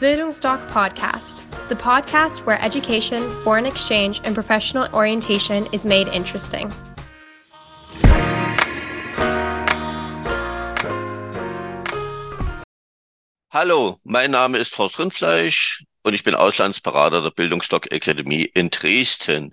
Bildungsdoc Podcast, the podcast where education, foreign exchange, and professional orientation is made interesting. Hallo, mein Name ist Horst Rindfleisch und ich bin Auslandsberater der Bildungsdoc Akademie in Dresden.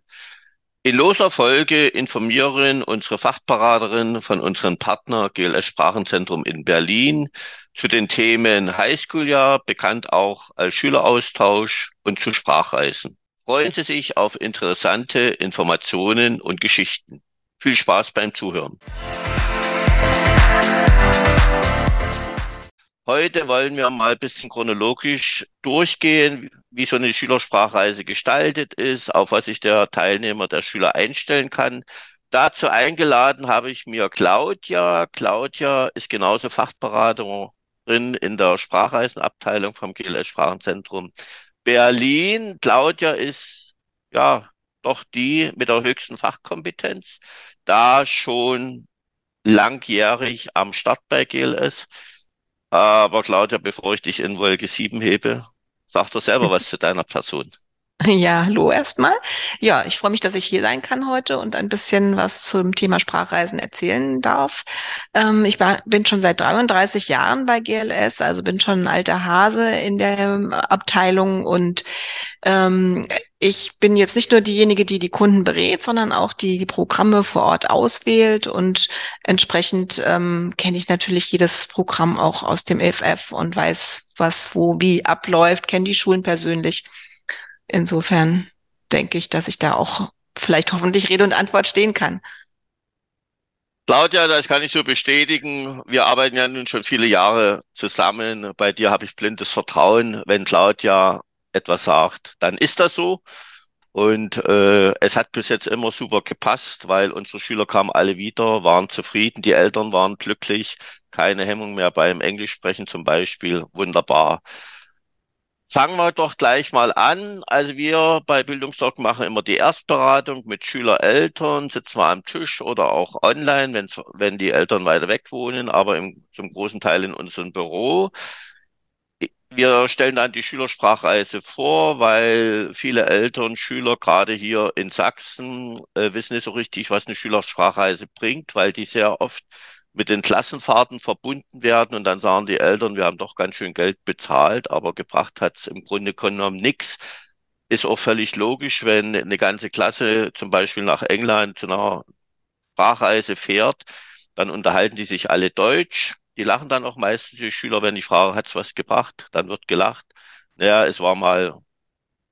In loser Folge informieren unsere Fachberaterin von unserem Partner GLS Sprachenzentrum in Berlin zu den Themen Highschool-Jahr, bekannt auch als Schüleraustausch und zu Sprachreisen. Freuen Sie sich auf interessante Informationen und Geschichten. Viel Spaß beim Zuhören. Heute wollen wir mal ein bisschen chronologisch durchgehen, wie so eine Schülersprachreise gestaltet ist, auf was sich der Teilnehmer, der Schüler einstellen kann. Dazu eingeladen habe ich mir Claudia. Claudia ist genauso Fachberaterin in der Sprachreisenabteilung vom GLS Sprachenzentrum Berlin. Claudia ist ja doch die mit der höchsten Fachkompetenz, da schon langjährig am Start bei GLS aber Claudia, bevor ich dich in Wolke 7 hebe, sag doch selber was zu deiner Person. Ja, hallo erstmal. Ja, ich freue mich, dass ich hier sein kann heute und ein bisschen was zum Thema Sprachreisen erzählen darf. Ähm, ich bin schon seit 33 Jahren bei GLS, also bin schon ein alter Hase in der Abteilung und ähm, ich bin jetzt nicht nur diejenige, die die Kunden berät, sondern auch die, die Programme vor Ort auswählt und entsprechend ähm, kenne ich natürlich jedes Programm auch aus dem FF und weiß, was wo wie abläuft, kenne die Schulen persönlich. Insofern denke ich, dass ich da auch vielleicht hoffentlich Rede und Antwort stehen kann. Claudia, das kann ich so bestätigen. Wir arbeiten ja nun schon viele Jahre zusammen. Bei dir habe ich blindes Vertrauen. Wenn Claudia etwas sagt, dann ist das so. Und äh, es hat bis jetzt immer super gepasst, weil unsere Schüler kamen alle wieder, waren zufrieden, die Eltern waren glücklich, keine Hemmung mehr beim Englischsprechen zum Beispiel, wunderbar. Fangen wir doch gleich mal an. Also wir bei Bildungsdoc machen immer die Erstberatung mit Schüler, Eltern, sitzen wir am Tisch oder auch online, wenn, wenn die Eltern weiter weg wohnen, aber im, zum großen Teil in unserem Büro. Wir stellen dann die Schülersprachreise vor, weil viele Eltern, Schüler, gerade hier in Sachsen, äh, wissen nicht so richtig, was eine Schülersprachreise bringt, weil die sehr oft mit den Klassenfahrten verbunden werden und dann sagen die Eltern, wir haben doch ganz schön Geld bezahlt, aber gebracht hat es im Grunde genommen nichts. Ist auch völlig logisch, wenn eine ganze Klasse zum Beispiel nach England zu einer Sprachreise fährt, dann unterhalten die sich alle Deutsch die lachen dann auch meistens, die Schüler, wenn ich frage, hat's was gebracht? Dann wird gelacht. Naja, es war mal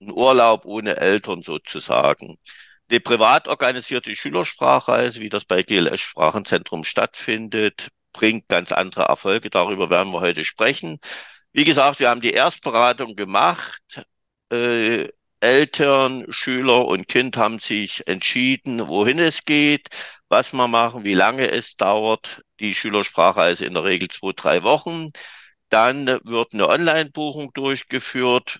ein Urlaub ohne Eltern sozusagen. Die privat organisierte Schülersprachreise, wie das bei GLS Sprachenzentrum stattfindet, bringt ganz andere Erfolge. Darüber werden wir heute sprechen. Wie gesagt, wir haben die Erstberatung gemacht. Äh, Eltern, Schüler und Kind haben sich entschieden, wohin es geht, was wir machen, wie lange es dauert. Die Schülersprachreise in der Regel zwei, drei Wochen. Dann wird eine Online-Buchung durchgeführt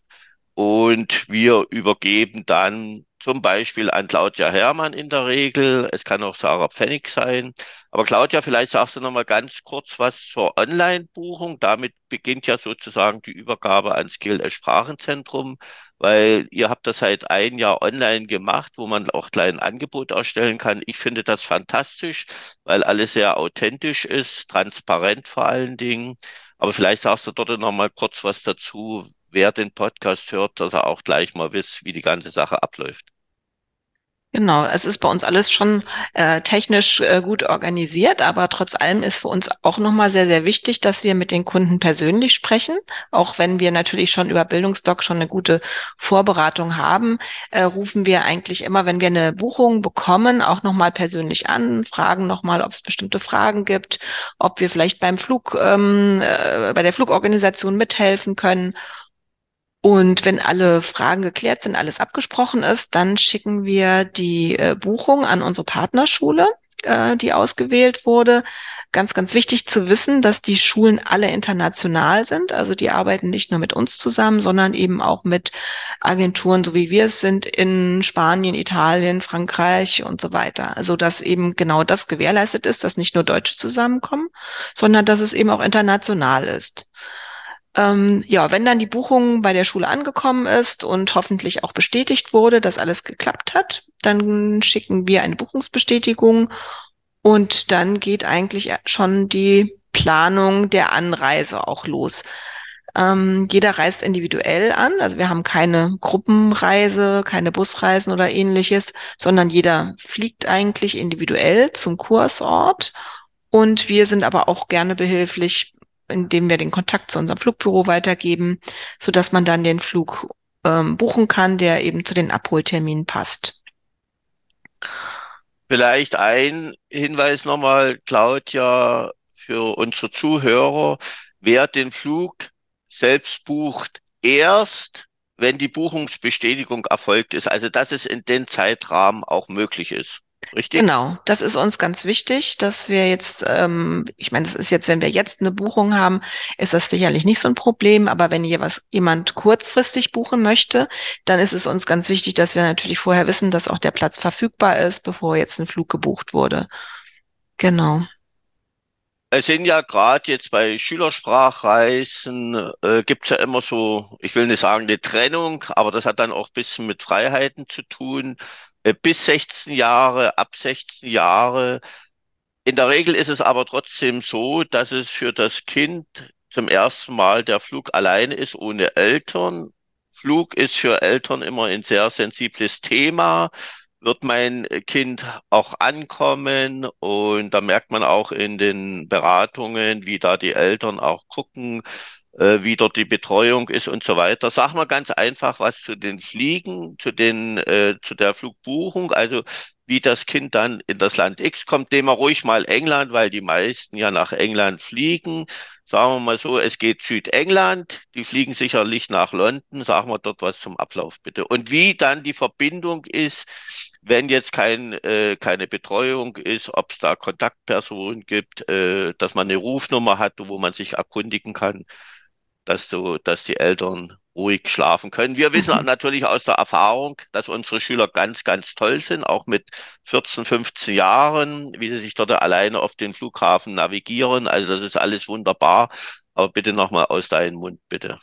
und wir übergeben dann zum Beispiel an Claudia Herrmann in der Regel. Es kann auch Sarah Pfennig sein. Aber Claudia, vielleicht sagst du noch mal ganz kurz was zur Online-Buchung. Damit beginnt ja sozusagen die Übergabe ans GLS Sprachenzentrum, weil ihr habt das seit ein Jahr online gemacht, wo man auch klein Angebot erstellen kann. Ich finde das fantastisch, weil alles sehr authentisch ist, transparent vor allen Dingen. Aber vielleicht sagst du dort noch mal kurz was dazu, wer den Podcast hört, dass er auch gleich mal wisst, wie die ganze Sache abläuft. Genau, es ist bei uns alles schon äh, technisch äh, gut organisiert, aber trotz allem ist für uns auch nochmal sehr, sehr wichtig, dass wir mit den Kunden persönlich sprechen. Auch wenn wir natürlich schon über Bildungsdoc schon eine gute Vorberatung haben, äh, rufen wir eigentlich immer, wenn wir eine Buchung bekommen, auch nochmal persönlich an, fragen nochmal, ob es bestimmte Fragen gibt, ob wir vielleicht beim Flug, ähm, äh, bei der Flugorganisation mithelfen können und wenn alle Fragen geklärt sind, alles abgesprochen ist, dann schicken wir die äh, Buchung an unsere Partnerschule, äh, die ausgewählt wurde. Ganz, ganz wichtig zu wissen, dass die Schulen alle international sind. Also die arbeiten nicht nur mit uns zusammen, sondern eben auch mit Agenturen, so wie wir es sind, in Spanien, Italien, Frankreich und so weiter. Also dass eben genau das gewährleistet ist, dass nicht nur Deutsche zusammenkommen, sondern dass es eben auch international ist. Ähm, ja, wenn dann die Buchung bei der Schule angekommen ist und hoffentlich auch bestätigt wurde, dass alles geklappt hat, dann schicken wir eine Buchungsbestätigung und dann geht eigentlich schon die Planung der Anreise auch los. Ähm, jeder reist individuell an, also wir haben keine Gruppenreise, keine Busreisen oder ähnliches, sondern jeder fliegt eigentlich individuell zum Kursort. Und wir sind aber auch gerne behilflich indem wir den Kontakt zu unserem Flugbüro weitergeben, so dass man dann den Flug ähm, buchen kann, der eben zu den Abholterminen passt. Vielleicht ein Hinweis nochmal, Claudia, für unsere Zuhörer. Wer den Flug selbst bucht, erst wenn die Buchungsbestätigung erfolgt ist. Also, dass es in den Zeitrahmen auch möglich ist. Richtig? Genau, das ist uns ganz wichtig, dass wir jetzt, ähm, ich meine, das ist jetzt, wenn wir jetzt eine Buchung haben, ist das sicherlich nicht so ein Problem, aber wenn was, jemand kurzfristig buchen möchte, dann ist es uns ganz wichtig, dass wir natürlich vorher wissen, dass auch der Platz verfügbar ist, bevor jetzt ein Flug gebucht wurde. Genau. Es sind ja gerade jetzt bei Schülersprachreisen, äh, gibt's ja immer so, ich will nicht sagen eine Trennung, aber das hat dann auch ein bisschen mit Freiheiten zu tun. Äh, bis 16 Jahre, ab 16 Jahre. In der Regel ist es aber trotzdem so, dass es für das Kind zum ersten Mal der Flug alleine ist, ohne Eltern. Flug ist für Eltern immer ein sehr sensibles Thema. Wird mein Kind auch ankommen? Und da merkt man auch in den Beratungen, wie da die Eltern auch gucken, äh, wie dort die Betreuung ist und so weiter. Sag mal ganz einfach was zu den Fliegen, zu den, äh, zu der Flugbuchung, also wie das Kind dann in das Land X kommt. Nehmen wir ruhig mal England, weil die meisten ja nach England fliegen. Sagen wir mal so, es geht Südengland, die fliegen sicherlich nach London. Sagen wir dort was zum Ablauf bitte. Und wie dann die Verbindung ist, wenn jetzt kein, äh, keine Betreuung ist, ob es da Kontaktpersonen gibt, äh, dass man eine Rufnummer hat, wo man sich erkundigen kann dass so, dass die Eltern ruhig schlafen können. Wir wissen mhm. natürlich aus der Erfahrung, dass unsere Schüler ganz, ganz toll sind, auch mit 14, 15 Jahren, wie sie sich dort alleine auf den Flughafen navigieren. Also das ist alles wunderbar. Aber bitte nochmal aus deinem Mund, bitte.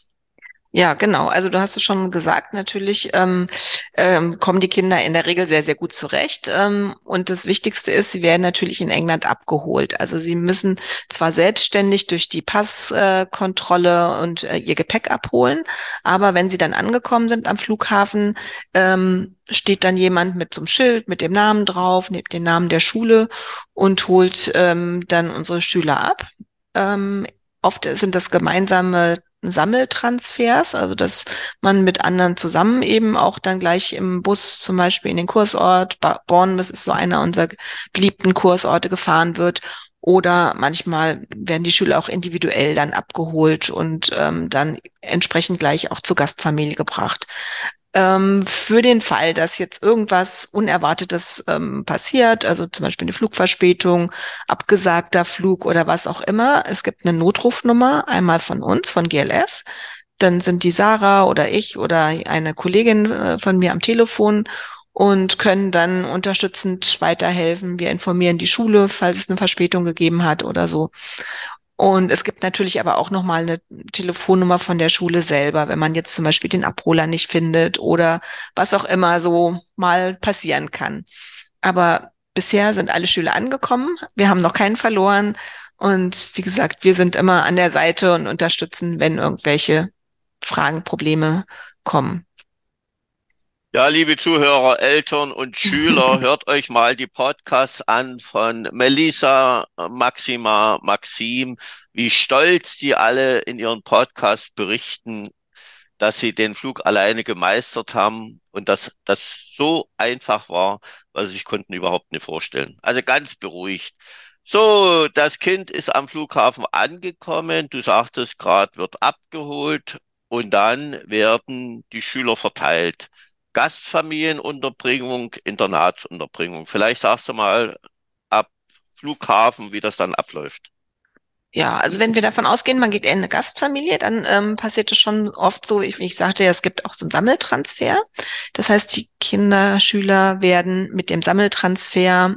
Ja, genau. Also du hast es schon gesagt, natürlich ähm, ähm, kommen die Kinder in der Regel sehr, sehr gut zurecht. Ähm, und das Wichtigste ist, sie werden natürlich in England abgeholt. Also sie müssen zwar selbstständig durch die Passkontrolle äh, und äh, ihr Gepäck abholen, aber wenn sie dann angekommen sind am Flughafen, ähm, steht dann jemand mit so einem Schild mit dem Namen drauf, nimmt den Namen der Schule und holt ähm, dann unsere Schüler ab. Ähm, oft sind das gemeinsame Sammeltransfers, also dass man mit anderen zusammen eben auch dann gleich im Bus zum Beispiel in den Kursort, Bournemouth ist so einer unserer beliebten Kursorte gefahren wird. Oder manchmal werden die Schüler auch individuell dann abgeholt und ähm, dann entsprechend gleich auch zur Gastfamilie gebracht ähm, für den Fall, dass jetzt irgendwas Unerwartetes ähm, passiert, also zum Beispiel eine Flugverspätung, abgesagter Flug oder was auch immer. Es gibt eine Notrufnummer, einmal von uns, von GLS. Dann sind die Sarah oder ich oder eine Kollegin äh, von mir am Telefon und können dann unterstützend weiterhelfen. Wir informieren die Schule, falls es eine Verspätung gegeben hat oder so. Und es gibt natürlich aber auch nochmal eine Telefonnummer von der Schule selber, wenn man jetzt zum Beispiel den Abholer nicht findet oder was auch immer so mal passieren kann. Aber bisher sind alle Schüler angekommen. Wir haben noch keinen verloren. Und wie gesagt, wir sind immer an der Seite und unterstützen, wenn irgendwelche Fragen, Probleme kommen. Ja, liebe Zuhörer, Eltern und Schüler, hört euch mal die Podcasts an von Melissa, Maxima, Maxim, wie stolz die alle in ihren Podcasts berichten, dass sie den Flug alleine gemeistert haben und dass das so einfach war, was sie sich konnten überhaupt nicht vorstellen. Also ganz beruhigt. So, das Kind ist am Flughafen angekommen. Du sagtest gerade, wird abgeholt und dann werden die Schüler verteilt. Gastfamilienunterbringung, Internatsunterbringung. Vielleicht sagst du mal ab Flughafen, wie das dann abläuft. Ja, also wenn wir davon ausgehen, man geht in eine Gastfamilie, dann ähm, passiert es schon oft so, ich, wie ich sagte, ja, es gibt auch so einen Sammeltransfer. Das heißt, die Kinder, Schüler werden mit dem Sammeltransfer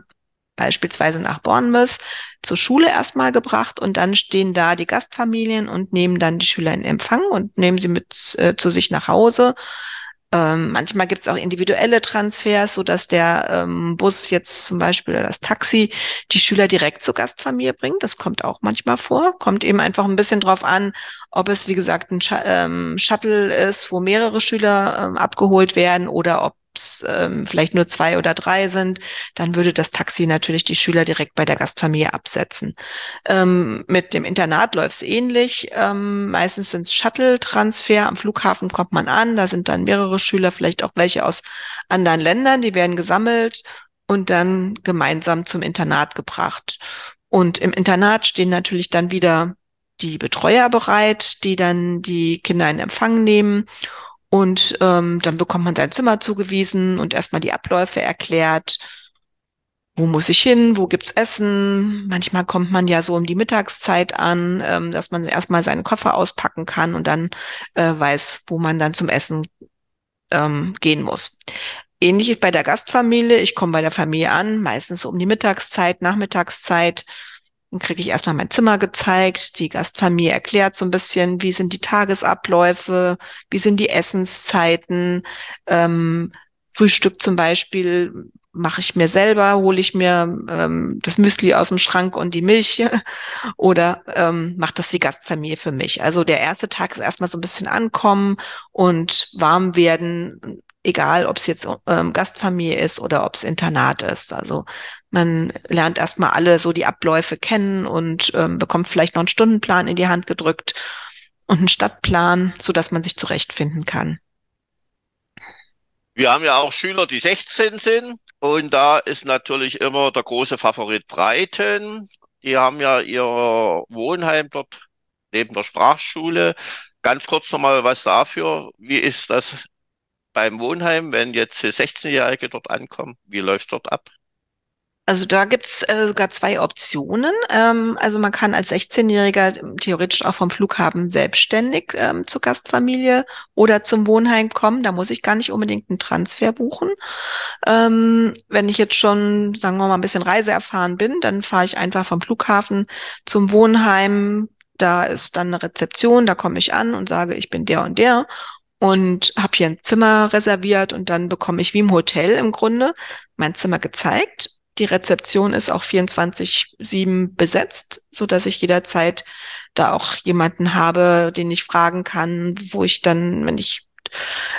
beispielsweise nach Bournemouth zur Schule erstmal gebracht und dann stehen da die Gastfamilien und nehmen dann die Schüler in Empfang und nehmen sie mit äh, zu sich nach Hause. Ähm, manchmal gibt es auch individuelle Transfers, so dass der ähm, Bus jetzt zum Beispiel oder das Taxi die Schüler direkt zur Gastfamilie bringt. Das kommt auch manchmal vor. Kommt eben einfach ein bisschen drauf an, ob es, wie gesagt, ein Sh ähm, Shuttle ist, wo mehrere Schüler ähm, abgeholt werden oder ob es ähm, vielleicht nur zwei oder drei sind, dann würde das Taxi natürlich die Schüler direkt bei der Gastfamilie absetzen. Ähm, mit dem Internat läuft es ähnlich. Ähm, meistens sind es Shuttle-Transfer. Am Flughafen kommt man an, da sind dann mehrere Schüler, vielleicht auch welche aus anderen Ländern, die werden gesammelt und dann gemeinsam zum Internat gebracht. Und im Internat stehen natürlich dann wieder die Betreuer bereit, die dann die Kinder in Empfang nehmen und ähm, dann bekommt man sein Zimmer zugewiesen und erstmal die Abläufe erklärt. Wo muss ich hin? Wo gibt's Essen? Manchmal kommt man ja so um die Mittagszeit an, ähm, dass man erstmal seinen Koffer auspacken kann und dann äh, weiß, wo man dann zum Essen ähm, gehen muss. Ähnlich ist bei der Gastfamilie. Ich komme bei der Familie an, meistens um die Mittagszeit, Nachmittagszeit. Dann kriege ich erstmal mein Zimmer gezeigt. Die Gastfamilie erklärt so ein bisschen, wie sind die Tagesabläufe, wie sind die Essenszeiten. Ähm, Frühstück zum Beispiel mache ich mir selber, hole ich mir ähm, das Müsli aus dem Schrank und die Milch oder ähm, macht das die Gastfamilie für mich. Also der erste Tag ist erstmal so ein bisschen ankommen und warm werden, egal ob es jetzt ähm, Gastfamilie ist oder ob es Internat ist. Also man lernt erstmal alle so die Abläufe kennen und ähm, bekommt vielleicht noch einen Stundenplan in die Hand gedrückt und einen Stadtplan, so dass man sich zurechtfinden kann. Wir haben ja auch Schüler, die 16 sind und da ist natürlich immer der große Favorit Breiten. Die haben ja ihr Wohnheim dort neben der Sprachschule. Ganz kurz nochmal was dafür. Wie ist das beim Wohnheim, wenn jetzt 16-Jährige dort ankommen? Wie läuft dort ab? Also da gibt's äh, sogar zwei Optionen. Ähm, also man kann als 16-Jähriger theoretisch auch vom Flughafen selbstständig ähm, zur Gastfamilie oder zum Wohnheim kommen. Da muss ich gar nicht unbedingt einen Transfer buchen. Ähm, wenn ich jetzt schon, sagen wir mal, ein bisschen reiseerfahren bin, dann fahre ich einfach vom Flughafen zum Wohnheim. Da ist dann eine Rezeption, da komme ich an und sage, ich bin der und der und habe hier ein Zimmer reserviert und dann bekomme ich wie im Hotel im Grunde mein Zimmer gezeigt die Rezeption ist auch 24-7 besetzt, so dass ich jederzeit da auch jemanden habe, den ich fragen kann, wo ich dann, wenn ich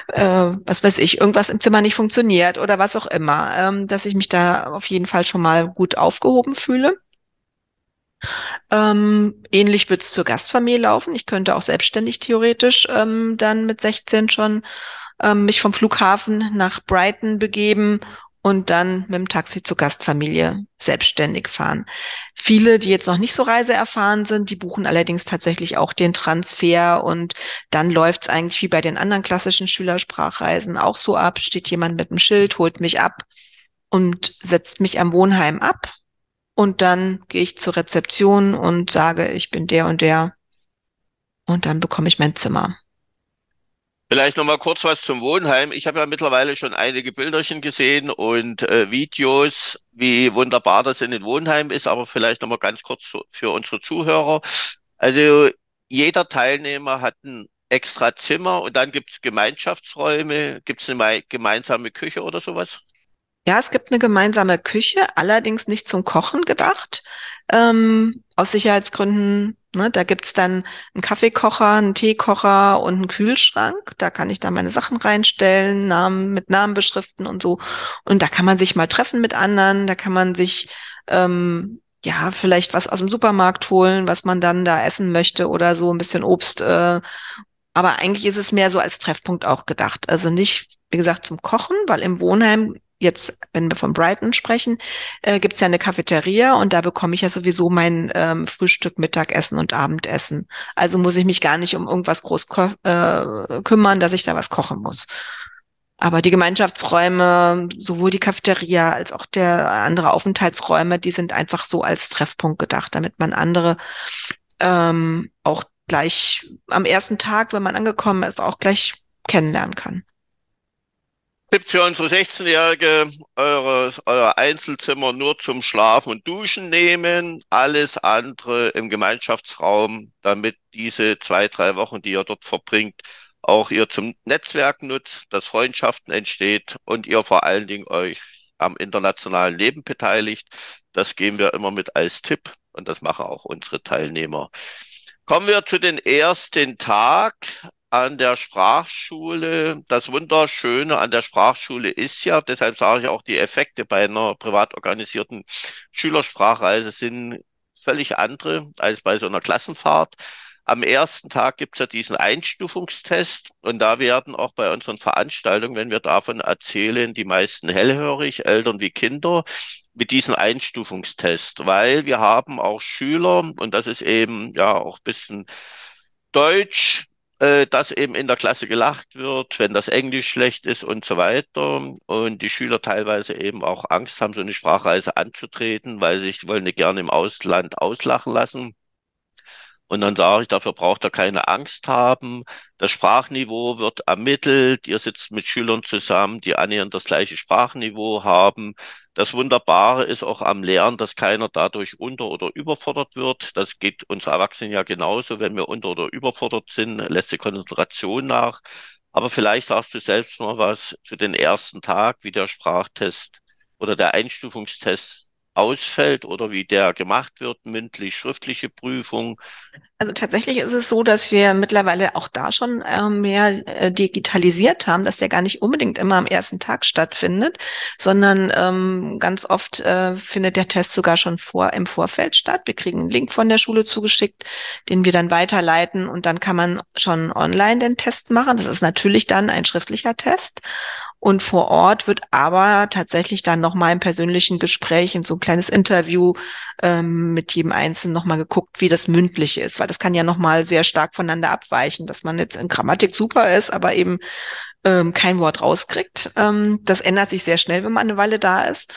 äh, was weiß ich, irgendwas im Zimmer nicht funktioniert oder was auch immer, ähm, dass ich mich da auf jeden Fall schon mal gut aufgehoben fühle. Ähm, ähnlich wird es zur Gastfamilie laufen. Ich könnte auch selbstständig theoretisch ähm, dann mit 16 schon ähm, mich vom Flughafen nach Brighton begeben und dann mit dem Taxi zur Gastfamilie selbstständig fahren. Viele, die jetzt noch nicht so reiseerfahren sind, die buchen allerdings tatsächlich auch den Transfer und dann läuft's eigentlich wie bei den anderen klassischen Schülersprachreisen auch so ab, steht jemand mit dem Schild, holt mich ab und setzt mich am Wohnheim ab und dann gehe ich zur Rezeption und sage, ich bin der und der und dann bekomme ich mein Zimmer. Vielleicht noch mal kurz was zum Wohnheim. Ich habe ja mittlerweile schon einige Bilderchen gesehen und äh, Videos, wie wunderbar das in den Wohnheim ist, aber vielleicht noch mal ganz kurz für unsere Zuhörer. Also jeder Teilnehmer hat ein extra Zimmer und dann gibt es Gemeinschaftsräume, gibt es eine gemeinsame Küche oder sowas? Ja, es gibt eine gemeinsame Küche, allerdings nicht zum Kochen gedacht. Ähm, aus Sicherheitsgründen Ne, da gibt's dann einen Kaffeekocher, einen Teekocher und einen Kühlschrank. Da kann ich dann meine Sachen reinstellen, Namen mit Namen beschriften und so. Und da kann man sich mal treffen mit anderen. Da kann man sich ähm, ja vielleicht was aus dem Supermarkt holen, was man dann da essen möchte oder so ein bisschen Obst. Äh, aber eigentlich ist es mehr so als Treffpunkt auch gedacht. Also nicht, wie gesagt, zum Kochen, weil im Wohnheim jetzt, wenn wir von Brighton sprechen, äh, gibt es ja eine Cafeteria und da bekomme ich ja sowieso mein ähm, Frühstück, Mittagessen und Abendessen. Also muss ich mich gar nicht um irgendwas groß äh, kümmern, dass ich da was kochen muss. Aber die Gemeinschaftsräume, sowohl die Cafeteria als auch der andere Aufenthaltsräume, die sind einfach so als Treffpunkt gedacht, damit man andere ähm, auch gleich am ersten Tag, wenn man angekommen ist, auch gleich kennenlernen kann. Tipp für unsere 16-Jährige, eure, euer Einzelzimmer nur zum Schlafen und Duschen nehmen, alles andere im Gemeinschaftsraum, damit diese zwei, drei Wochen, die ihr dort verbringt, auch ihr zum Netzwerk nutzt, dass Freundschaften entsteht und ihr vor allen Dingen euch am internationalen Leben beteiligt. Das geben wir immer mit als Tipp und das machen auch unsere Teilnehmer. Kommen wir zu den ersten Tag an der Sprachschule. Das Wunderschöne an der Sprachschule ist ja, deshalb sage ich auch, die Effekte bei einer privat organisierten Schülersprachreise sind völlig andere als bei so einer Klassenfahrt. Am ersten Tag gibt es ja diesen Einstufungstest und da werden auch bei unseren Veranstaltungen, wenn wir davon erzählen, die meisten hellhörig, Eltern wie Kinder, mit diesem Einstufungstest, weil wir haben auch Schüler und das ist eben ja auch bisschen Deutsch, äh, dass eben in der Klasse gelacht wird, wenn das Englisch schlecht ist und so weiter. Und die Schüler teilweise eben auch Angst haben, so eine Sprachreise anzutreten, weil sie sich wollen nicht gerne im Ausland auslachen lassen. Und dann sage ich, dafür braucht er keine Angst haben. Das Sprachniveau wird ermittelt. Ihr sitzt mit Schülern zusammen, die annähernd das gleiche Sprachniveau haben. Das Wunderbare ist auch am Lernen, dass keiner dadurch unter- oder überfordert wird. Das geht uns Erwachsenen ja genauso. Wenn wir unter- oder überfordert sind, lässt die Konzentration nach. Aber vielleicht sagst du selbst mal was zu den ersten Tag, wie der Sprachtest oder der Einstufungstest ausfällt oder wie der gemacht wird, mündlich, schriftliche Prüfung? Also tatsächlich ist es so, dass wir mittlerweile auch da schon äh, mehr äh, digitalisiert haben, dass der gar nicht unbedingt immer am ersten Tag stattfindet, sondern ähm, ganz oft äh, findet der Test sogar schon vor im Vorfeld statt. Wir kriegen einen Link von der Schule zugeschickt, den wir dann weiterleiten und dann kann man schon online den Test machen. Das ist natürlich dann ein schriftlicher Test. Und vor Ort wird aber tatsächlich dann nochmal im persönlichen Gespräch, in so ein kleines Interview ähm, mit jedem Einzelnen nochmal geguckt, wie das mündlich ist, weil das kann ja nochmal sehr stark voneinander abweichen, dass man jetzt in Grammatik super ist, aber eben ähm, kein Wort rauskriegt. Ähm, das ändert sich sehr schnell, wenn man eine Weile da ist.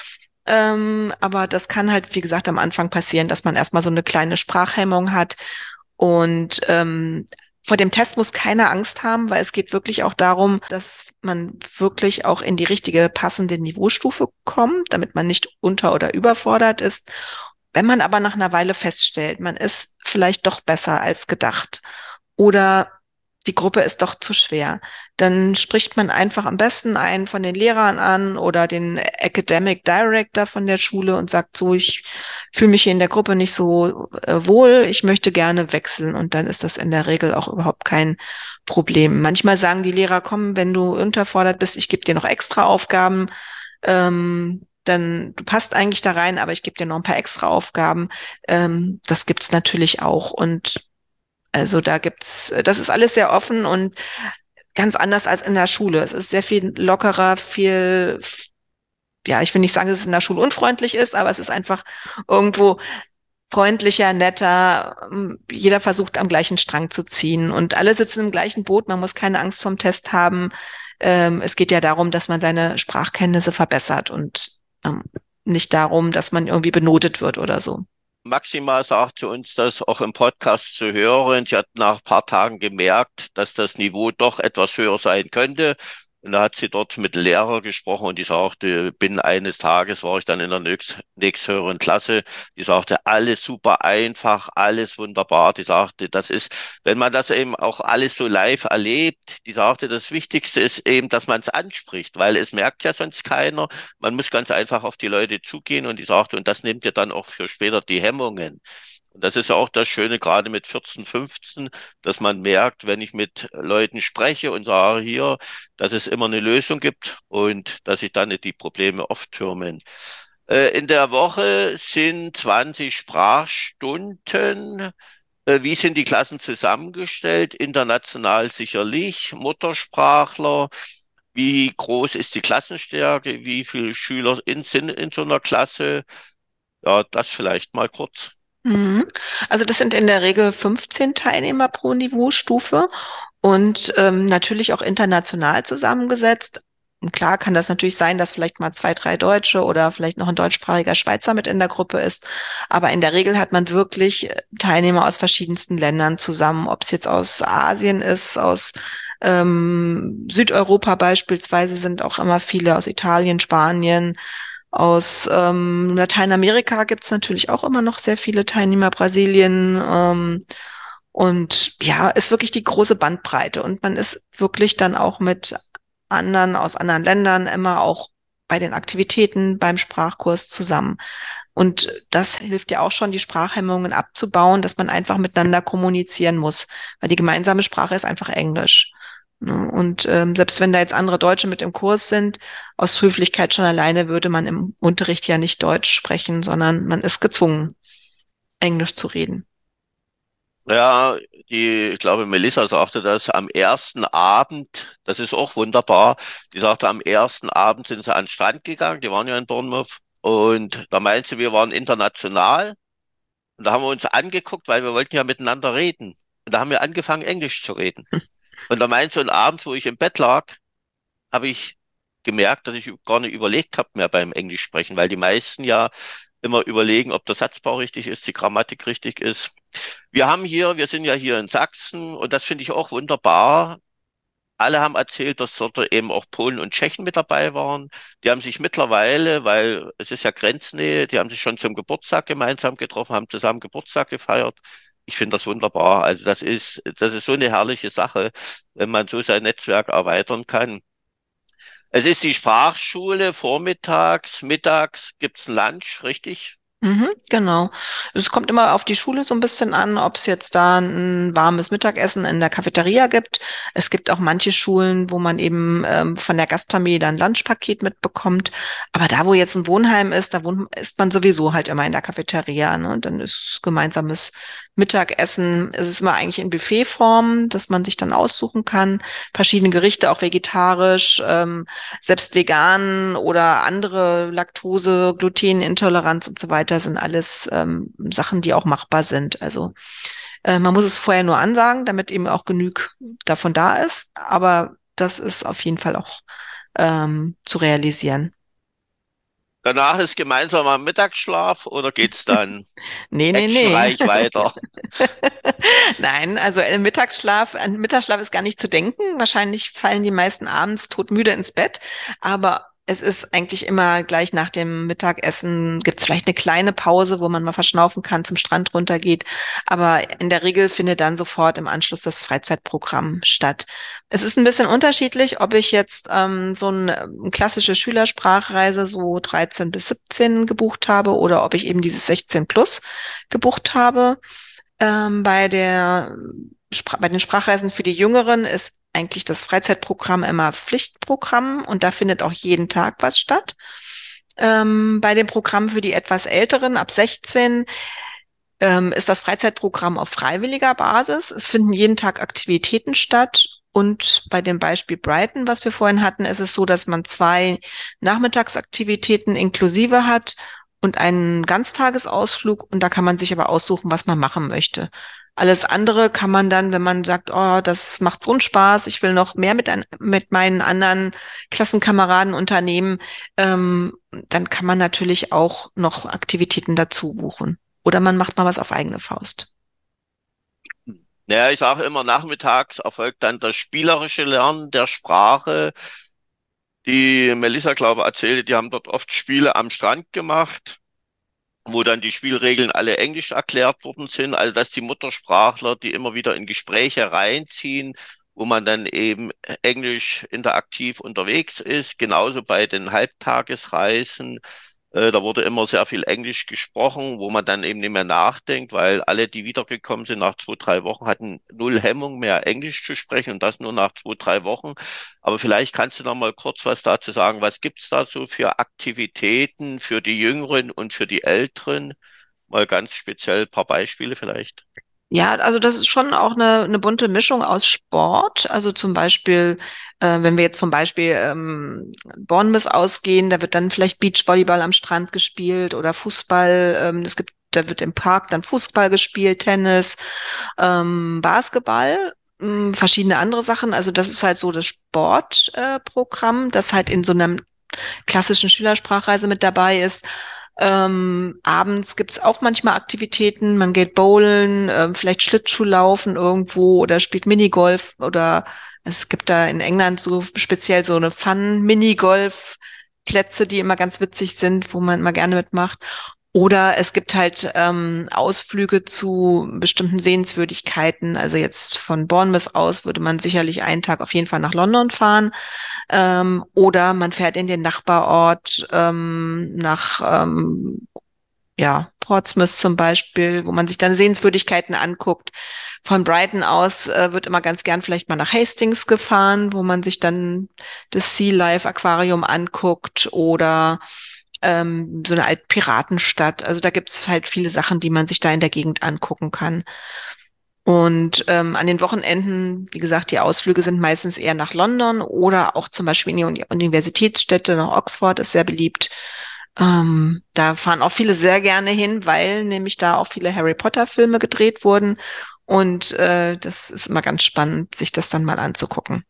Ähm, aber das kann halt, wie gesagt, am Anfang passieren, dass man erstmal so eine kleine Sprachhemmung hat. Und ähm, vor dem Test muss keiner Angst haben, weil es geht wirklich auch darum, dass man wirklich auch in die richtige passende Niveaustufe kommt, damit man nicht unter- oder überfordert ist. Wenn man aber nach einer Weile feststellt, man ist vielleicht doch besser als gedacht oder die Gruppe ist doch zu schwer. Dann spricht man einfach am besten einen von den Lehrern an oder den Academic Director von der Schule und sagt so, ich fühle mich hier in der Gruppe nicht so äh, wohl, ich möchte gerne wechseln und dann ist das in der Regel auch überhaupt kein Problem. Manchmal sagen die Lehrer, komm, wenn du unterfordert bist, ich gebe dir noch extra Aufgaben. Ähm, dann du passt eigentlich da rein, aber ich gebe dir noch ein paar extra Aufgaben. Ähm, das gibt's natürlich auch. Und also da gibt's, das ist alles sehr offen und ganz anders als in der Schule. Es ist sehr viel lockerer, viel, ja, ich will nicht sagen, dass es in der Schule unfreundlich ist, aber es ist einfach irgendwo freundlicher, netter. Jeder versucht am gleichen Strang zu ziehen und alle sitzen im gleichen Boot. Man muss keine Angst vom Test haben. Ähm, es geht ja darum, dass man seine Sprachkenntnisse verbessert und ähm, nicht darum, dass man irgendwie benotet wird oder so. Maxima sagte uns das auch im Podcast zu hören. Sie hat nach ein paar Tagen gemerkt, dass das Niveau doch etwas höher sein könnte. Und da hat sie dort mit Lehrer gesprochen und die sagte, binnen eines Tages war ich dann in der nächst, nächsthöheren Klasse. Die sagte, alles super einfach, alles wunderbar. Die sagte, das ist, wenn man das eben auch alles so live erlebt, die sagte, das Wichtigste ist eben, dass man es anspricht, weil es merkt ja sonst keiner. Man muss ganz einfach auf die Leute zugehen und die sagte, und das nimmt ja dann auch für später die Hemmungen. Und das ist ja auch das Schöne, gerade mit 14, 15, dass man merkt, wenn ich mit Leuten spreche und sage hier, dass es immer eine Lösung gibt und dass sich dann die Probleme oft türmen. Äh, in der Woche sind 20 Sprachstunden. Äh, wie sind die Klassen zusammengestellt? International sicherlich, Muttersprachler. Wie groß ist die Klassenstärke? Wie viele Schüler sind in so einer Klasse? Ja, das vielleicht mal kurz. Mhm. Also das sind in der Regel 15 Teilnehmer pro Niveaustufe und ähm, natürlich auch international zusammengesetzt. Und klar kann das natürlich sein, dass vielleicht mal zwei, drei Deutsche oder vielleicht noch ein deutschsprachiger Schweizer mit in der Gruppe ist. Aber in der Regel hat man wirklich äh, Teilnehmer aus verschiedensten Ländern zusammen, ob es jetzt aus Asien ist, aus Ähm, Südeuropa beispielsweise sind auch immer viele aus Italien, Spanien, aus ähm, Lateinamerika gibt's natürlich auch immer noch sehr viele Teilnehmer, Brasilien. Ähm, und ja, ist wirklich die große Bandbreite. Und man ist wirklich dann auch mit anderen aus anderen Ländern immer auch bei den Aktivitäten beim Sprachkurs zusammen. Und das hilft ja auch schon, die Sprachhemmungen abzubauen, dass man einfach miteinander kommunizieren muss, weil die gemeinsame Sprache ist einfach Englisch. Ne? Und ähm, selbst wenn da jetzt andere Deutsche mit im Kurs sind, aus Höflichkeit schon alleine würde man im Unterricht ja nicht Deutsch sprechen, sondern man ist gezwungen, Englisch zu reden. Ja, die, ich glaube, Melissa sagte das am ersten Abend, das ist auch wunderbar. Die sagte, am ersten Abend sind sie an den Strand gegangen, die waren ja in Bournemouth. Und da meinte sie, wir waren international. Und da haben wir uns angeguckt, weil wir wollten ja miteinander reden. Und da haben wir angefangen, Englisch zu reden. Und sie, und abends, wo ich im Bett lag, habe ich gemerkt, dass ich gar nicht überlegt habe mehr beim Englisch sprechen, weil die meisten ja immer überlegen, ob der Satzbau richtig ist, die Grammatik richtig ist. Wir haben hier, wir sind ja hier in Sachsen und das finde ich auch wunderbar. Alle haben erzählt, dass dort eben auch Polen und Tschechen mit dabei waren. Die haben sich mittlerweile, weil es ist ja Grenznähe, die haben sich schon zum Geburtstag gemeinsam getroffen, haben zusammen Geburtstag gefeiert. Ich finde das wunderbar. Also das ist, das ist so eine herrliche Sache, wenn man so sein Netzwerk erweitern kann. Es ist die Sprachschule vormittags, mittags gibt's Lunch, richtig? Mhm, genau. Es kommt immer auf die Schule so ein bisschen an, ob es jetzt da ein warmes Mittagessen in der Cafeteria gibt. Es gibt auch manche Schulen, wo man eben ähm, von der Gastfamilie dann ein Lunchpaket mitbekommt. Aber da, wo jetzt ein Wohnheim ist, da wohnt, ist man sowieso halt immer in der Cafeteria. Ne? Und dann ist gemeinsames Mittagessen. Es ist immer eigentlich in Buffetform, dass man sich dann aussuchen kann. Verschiedene Gerichte, auch vegetarisch, ähm, selbst vegan oder andere Laktose, Glutenintoleranz und so weiter weiter sind alles ähm, Sachen, die auch machbar sind. Also äh, man muss es vorher nur ansagen, damit eben auch genug davon da ist. Aber das ist auf jeden Fall auch ähm, zu realisieren. Danach ist gemeinsamer Mittagsschlaf oder geht's dann nee, nee, nee. weiter? Nein, also äh, Mittagsschlaf, an Mittagsschlaf ist gar nicht zu denken. Wahrscheinlich fallen die meisten abends todmüde ins Bett, aber es ist eigentlich immer gleich nach dem Mittagessen, gibt es vielleicht eine kleine Pause, wo man mal verschnaufen kann, zum Strand runtergeht. Aber in der Regel findet dann sofort im Anschluss das Freizeitprogramm statt. Es ist ein bisschen unterschiedlich, ob ich jetzt ähm, so eine, eine klassische Schülersprachreise so 13 bis 17 gebucht habe oder ob ich eben dieses 16 plus gebucht habe. Ähm, bei der bei den Sprachreisen für die Jüngeren ist eigentlich das Freizeitprogramm immer Pflichtprogramm und da findet auch jeden Tag was statt. Ähm, bei dem Programm für die etwas Älteren ab 16 ähm, ist das Freizeitprogramm auf freiwilliger Basis. Es finden jeden Tag Aktivitäten statt. Und bei dem Beispiel Brighton, was wir vorhin hatten, ist es so, dass man zwei Nachmittagsaktivitäten inklusive hat und einen Ganztagesausflug. Und da kann man sich aber aussuchen, was man machen möchte. Alles andere kann man dann, wenn man sagt, oh, das macht so einen Spaß, ich will noch mehr mit, ein, mit meinen anderen Klassenkameraden unternehmen, ähm, dann kann man natürlich auch noch Aktivitäten dazu buchen. Oder man macht mal was auf eigene Faust. Naja, ich sage immer, nachmittags erfolgt dann das spielerische Lernen der Sprache. Die Melissa, glaube ich, erzählte, die haben dort oft Spiele am Strand gemacht wo dann die Spielregeln alle englisch erklärt worden sind, also dass die Muttersprachler die immer wieder in Gespräche reinziehen, wo man dann eben englisch interaktiv unterwegs ist, genauso bei den Halbtagesreisen äh, da wurde immer sehr viel Englisch gesprochen, wo man dann eben nicht mehr nachdenkt, weil alle, die wiedergekommen sind nach zwei, drei Wochen, hatten null Hemmung mehr Englisch zu sprechen und das nur nach zwei, drei Wochen. Aber vielleicht kannst du noch mal kurz was dazu sagen. Was gibt's da so für Aktivitäten für die Jüngeren und für die Älteren? Mal ganz speziell ein paar Beispiele vielleicht. Ja, also das ist schon auch eine, eine bunte Mischung aus Sport. Also zum Beispiel, äh, wenn wir jetzt vom Beispiel ähm, Bournemouth ausgehen, da wird dann vielleicht Beachvolleyball am Strand gespielt oder Fußball. Ähm, es gibt, da wird im Park dann Fußball gespielt, Tennis, ähm, Basketball ähm, verschiedene andere Sachen. Also das ist halt so das Sportprogramm, äh, das halt in so einer klassischen Schülersprachreise mit dabei ist. Ähm, abends gibt's auch manchmal Aktivitäten. Man geht bowlen, äh, vielleicht Schlittschuh laufen irgendwo oder spielt Minigolf oder Es gibt da in England so speziell so eine Fun-Minigolf-Plätze, die immer ganz witzig sind, wo man immer gerne mitmacht. Oder es gibt halt ähm, Ausflüge zu bestimmten Sehenswürdigkeiten. Also jetzt von Bournemouth aus würde man sicherlich einen Tag auf jeden Fall nach London fahren. Ähm, oder man fährt in den Nachbarort ähm, nach ähm, ja, Portsmouth zum Beispiel, wo man sich dann Sehenswürdigkeiten anguckt. Von Brighton aus äh, wird immer ganz gern vielleicht mal nach Hastings gefahren, wo man sich dann das Sea Life Aquarium anguckt oder ähm, so eine alte Piratenstadt. Also da gibt es halt viele Sachen, die man sich da in der Gegend angucken kann. Und ähm, an den Wochenenden, wie gesagt, die Ausflüge sind meistens eher nach London oder auch zum Beispiel in die Universitätsstädte, nach Oxford ist sehr beliebt. Ähm, da fahren auch viele sehr gerne hin, weil nämlich da auch viele Harry Potter Filme gedreht wurden. Und äh, das ist immer ganz spannend, sich das dann mal anzugucken.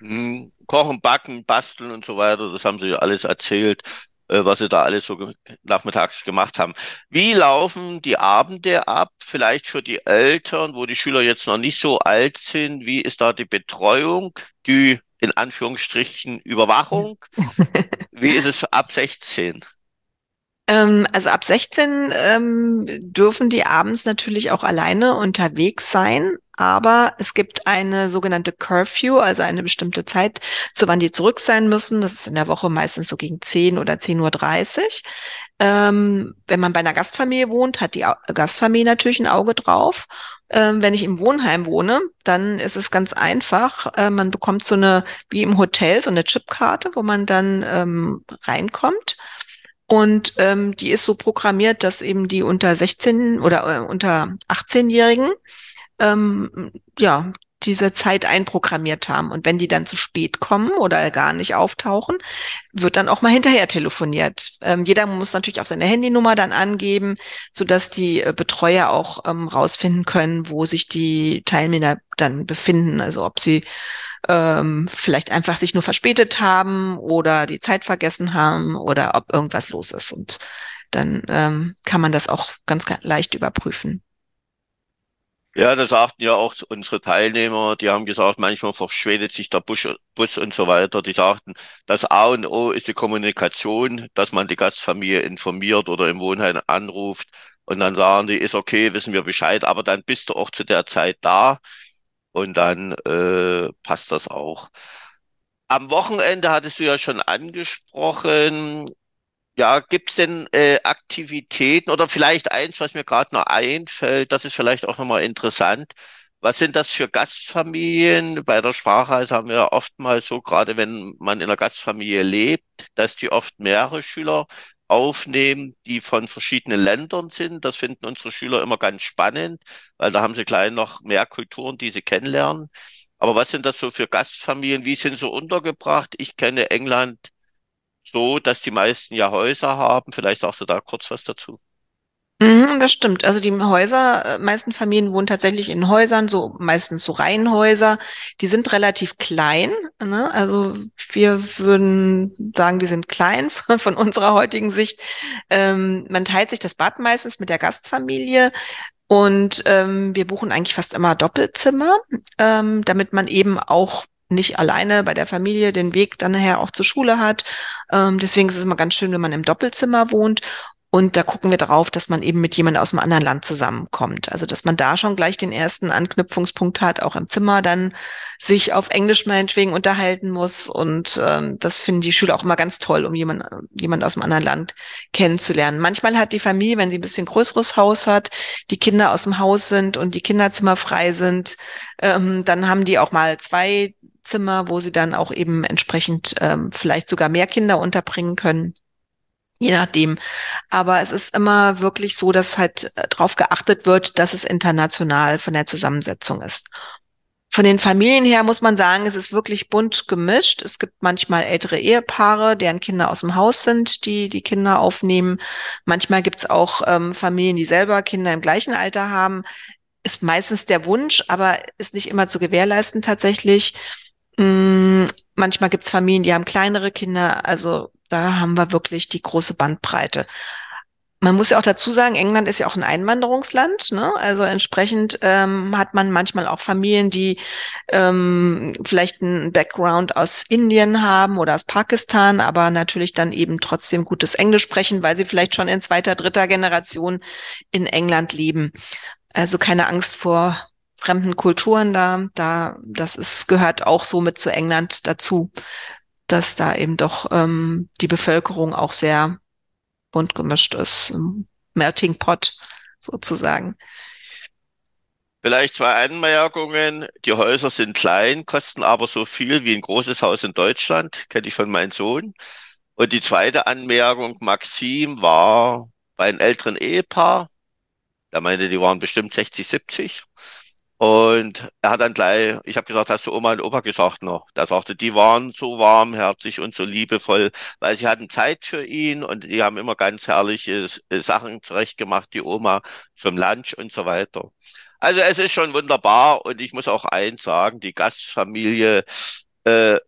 Hm, Kochen, Backen, Basteln und so weiter, das haben Sie ja alles erzählt. Äh, was sie da alles so nachmittags gemacht haben. Wie laufen die Abende ab? Vielleicht für die Eltern, wo die Schüler jetzt noch nicht so alt sind. Wie ist da die Betreuung, die in Anführungsstrichen Überwachung? Wie ist es ab 16? Ähm, also ab 16 ähm, dürfen die abends natürlich auch alleine unterwegs sein, aber es gibt eine sogenannte Curfew, also eine bestimmte Zeit, zu wann die zurück sein müssen. Das ist in der Woche meistens so gegen 10 oder 10.30 Uhr. Ähm, wenn man bei einer Gastfamilie wohnt, hat die Gastfamilie natürlich ein Auge drauf. Ähm, wenn ich im Wohnheim wohne, dann ist es ganz einfach. Äh, man bekommt so eine, wie im Hotel, so eine Chipkarte, wo man dann ähm, reinkommt. Und ähm, die ist so programmiert, dass eben die unter 16 oder äh, unter 18-Jährigen ähm, ja diese Zeit einprogrammiert haben. Und wenn die dann zu spät kommen oder gar nicht auftauchen, wird dann auch mal hinterher telefoniert. Ähm, jeder muss natürlich auch seine Handynummer dann angeben, sodass die äh, Betreuer auch ähm, rausfinden können, wo sich die Teilnehmer dann befinden. Also ob sie ähm, vielleicht einfach sich nur verspätet haben oder die Zeit vergessen haben oder ob irgendwas los ist. Und dann ähm, kann man das auch ganz leicht überprüfen. Ja, das sagten ja auch unsere Teilnehmer, die haben gesagt, manchmal verschwindet sich der Bus, Bus und so weiter. Die sagten, das A und O ist die Kommunikation, dass man die Gastfamilie informiert oder im Wohnheim anruft und dann sagen die, ist okay, wissen wir Bescheid, aber dann bist du auch zu der Zeit da und dann äh, passt das auch. Am Wochenende hattest du ja schon angesprochen, ja, gibt's denn äh, Aktivitäten oder vielleicht eins, was mir gerade noch einfällt, das ist vielleicht auch nochmal interessant. Was sind das für Gastfamilien? Bei der Sprachreise haben wir oftmals so, gerade wenn man in einer Gastfamilie lebt, dass die oft mehrere Schüler aufnehmen, die von verschiedenen Ländern sind. Das finden unsere Schüler immer ganz spannend, weil da haben sie gleich noch mehr Kulturen, die sie kennenlernen. Aber was sind das so für Gastfamilien? Wie sind sie untergebracht? Ich kenne England so, dass die meisten ja Häuser haben. Vielleicht sagst du da kurz was dazu. Mhm, das stimmt. Also die Häuser, äh, meisten Familien wohnen tatsächlich in Häusern, so meistens so Reihenhäuser. Die sind relativ klein. Ne? Also wir würden sagen, die sind klein von, von unserer heutigen Sicht. Ähm, man teilt sich das Bad meistens mit der Gastfamilie. Und ähm, wir buchen eigentlich fast immer Doppelzimmer, ähm, damit man eben auch nicht alleine bei der Familie den Weg dann nachher auch zur Schule hat. Ähm, deswegen ist es immer ganz schön, wenn man im Doppelzimmer wohnt. Und da gucken wir darauf, dass man eben mit jemandem aus einem anderen Land zusammenkommt. Also, dass man da schon gleich den ersten Anknüpfungspunkt hat, auch im Zimmer dann sich auf Englisch meinetwegen unterhalten muss. Und ähm, das finden die Schüler auch immer ganz toll, um jemanden jemand aus einem anderen Land kennenzulernen. Manchmal hat die Familie, wenn sie ein bisschen größeres Haus hat, die Kinder aus dem Haus sind und die Kinderzimmer frei sind, ähm, dann haben die auch mal zwei Zimmer, wo sie dann auch eben entsprechend ähm, vielleicht sogar mehr Kinder unterbringen können. Je nachdem. Aber es ist immer wirklich so, dass halt äh, darauf geachtet wird, dass es international von der Zusammensetzung ist. Von den Familien her muss man sagen, es ist wirklich bunt gemischt. Es gibt manchmal ältere Ehepaare, deren Kinder aus dem Haus sind, die die Kinder aufnehmen. Manchmal gibt es auch ähm, Familien, die selber Kinder im gleichen Alter haben. Ist meistens der Wunsch, aber ist nicht immer zu gewährleisten tatsächlich. Mm, manchmal gibt es Familien, die haben kleinere Kinder, also da haben wir wirklich die große Bandbreite. Man muss ja auch dazu sagen, England ist ja auch ein Einwanderungsland. Ne? Also entsprechend ähm, hat man manchmal auch Familien, die ähm, vielleicht einen Background aus Indien haben oder aus Pakistan, aber natürlich dann eben trotzdem gutes Englisch sprechen, weil sie vielleicht schon in zweiter, dritter Generation in England leben. Also keine Angst vor fremden Kulturen da. Da, das ist, gehört auch so mit zu England dazu, dass da eben doch ähm, die Bevölkerung auch sehr bunt gemischt ist. Melting Pot sozusagen. Vielleicht zwei Anmerkungen. Die Häuser sind klein, kosten aber so viel wie ein großes Haus in Deutschland, kenne ich von meinem Sohn. Und die zweite Anmerkung, Maxim war bei einem älteren Ehepaar, der meinte, die waren bestimmt 60, 70. Und er hat dann gleich, ich habe gesagt, hast du Oma und Opa gesagt noch? Da sagte, die waren so warmherzig und so liebevoll, weil sie hatten Zeit für ihn und die haben immer ganz herrliche äh, Sachen zurechtgemacht, die Oma zum Lunch und so weiter. Also es ist schon wunderbar und ich muss auch eins sagen, die Gastfamilie äh,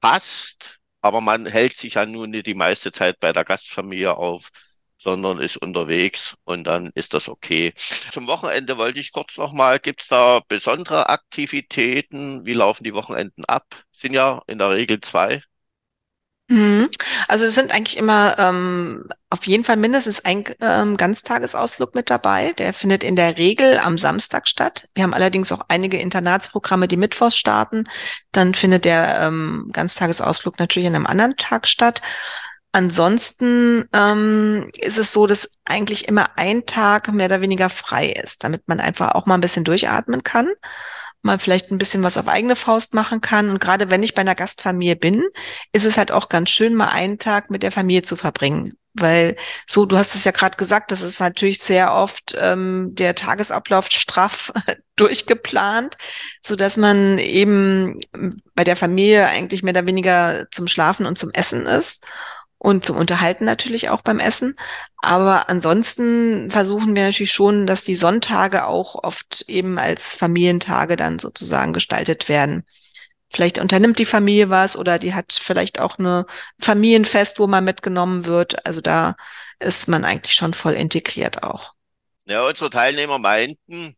passt, aber man hält sich ja nun nicht die meiste Zeit bei der Gastfamilie auf sondern ist unterwegs und dann ist das okay. Zum Wochenende wollte ich kurz nochmal, gibt es da besondere Aktivitäten? Wie laufen die Wochenenden ab? Sind ja in der Regel zwei. Mhm. Also es sind eigentlich immer ähm, auf jeden Fall mindestens ein ähm, Ganztagesausflug mit dabei. Der findet in der Regel am Samstag statt. Wir haben allerdings auch einige Internatsprogramme, die mittwochs starten. Dann findet der ähm, Ganztagesausflug natürlich an einem anderen Tag statt. Ansonsten ähm, ist es so, dass eigentlich immer ein Tag mehr oder weniger frei ist, damit man einfach auch mal ein bisschen durchatmen kann, mal vielleicht ein bisschen was auf eigene Faust machen kann. Und gerade wenn ich bei einer Gastfamilie bin, ist es halt auch ganz schön, mal einen Tag mit der Familie zu verbringen. Weil so, du hast es ja gerade gesagt, das ist natürlich sehr oft ähm, der Tagesablauf straff durchgeplant, so dass man eben bei der Familie eigentlich mehr oder weniger zum Schlafen und zum Essen ist und zum Unterhalten natürlich auch beim Essen. Aber ansonsten versuchen wir natürlich schon, dass die Sonntage auch oft eben als Familientage dann sozusagen gestaltet werden. Vielleicht unternimmt die Familie was oder die hat vielleicht auch eine Familienfest, wo man mitgenommen wird. Also da ist man eigentlich schon voll integriert auch. Ja, unsere Teilnehmer meinten,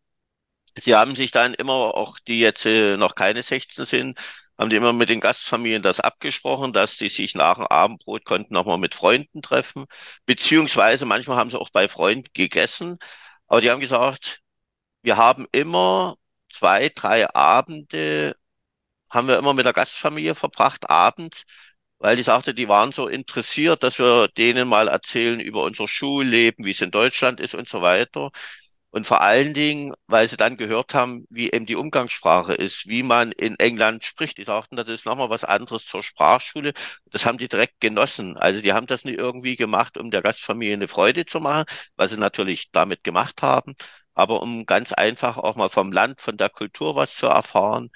sie haben sich dann immer, auch die jetzt äh, noch keine 16 sind, haben die immer mit den Gastfamilien das abgesprochen, dass die sich nach dem Abendbrot konnten nochmal mit Freunden treffen, beziehungsweise manchmal haben sie auch bei Freunden gegessen, aber die haben gesagt, wir haben immer zwei, drei Abende, haben wir immer mit der Gastfamilie verbracht, abends, weil die sagte, die waren so interessiert, dass wir denen mal erzählen über unser Schulleben, wie es in Deutschland ist und so weiter. Und vor allen Dingen, weil sie dann gehört haben, wie eben die Umgangssprache ist, wie man in England spricht. Die sagten, das ist nochmal was anderes zur Sprachschule. Das haben die direkt genossen. Also die haben das nicht irgendwie gemacht, um der Gastfamilie eine Freude zu machen, was sie natürlich damit gemacht haben, aber um ganz einfach auch mal vom Land, von der Kultur was zu erfahren.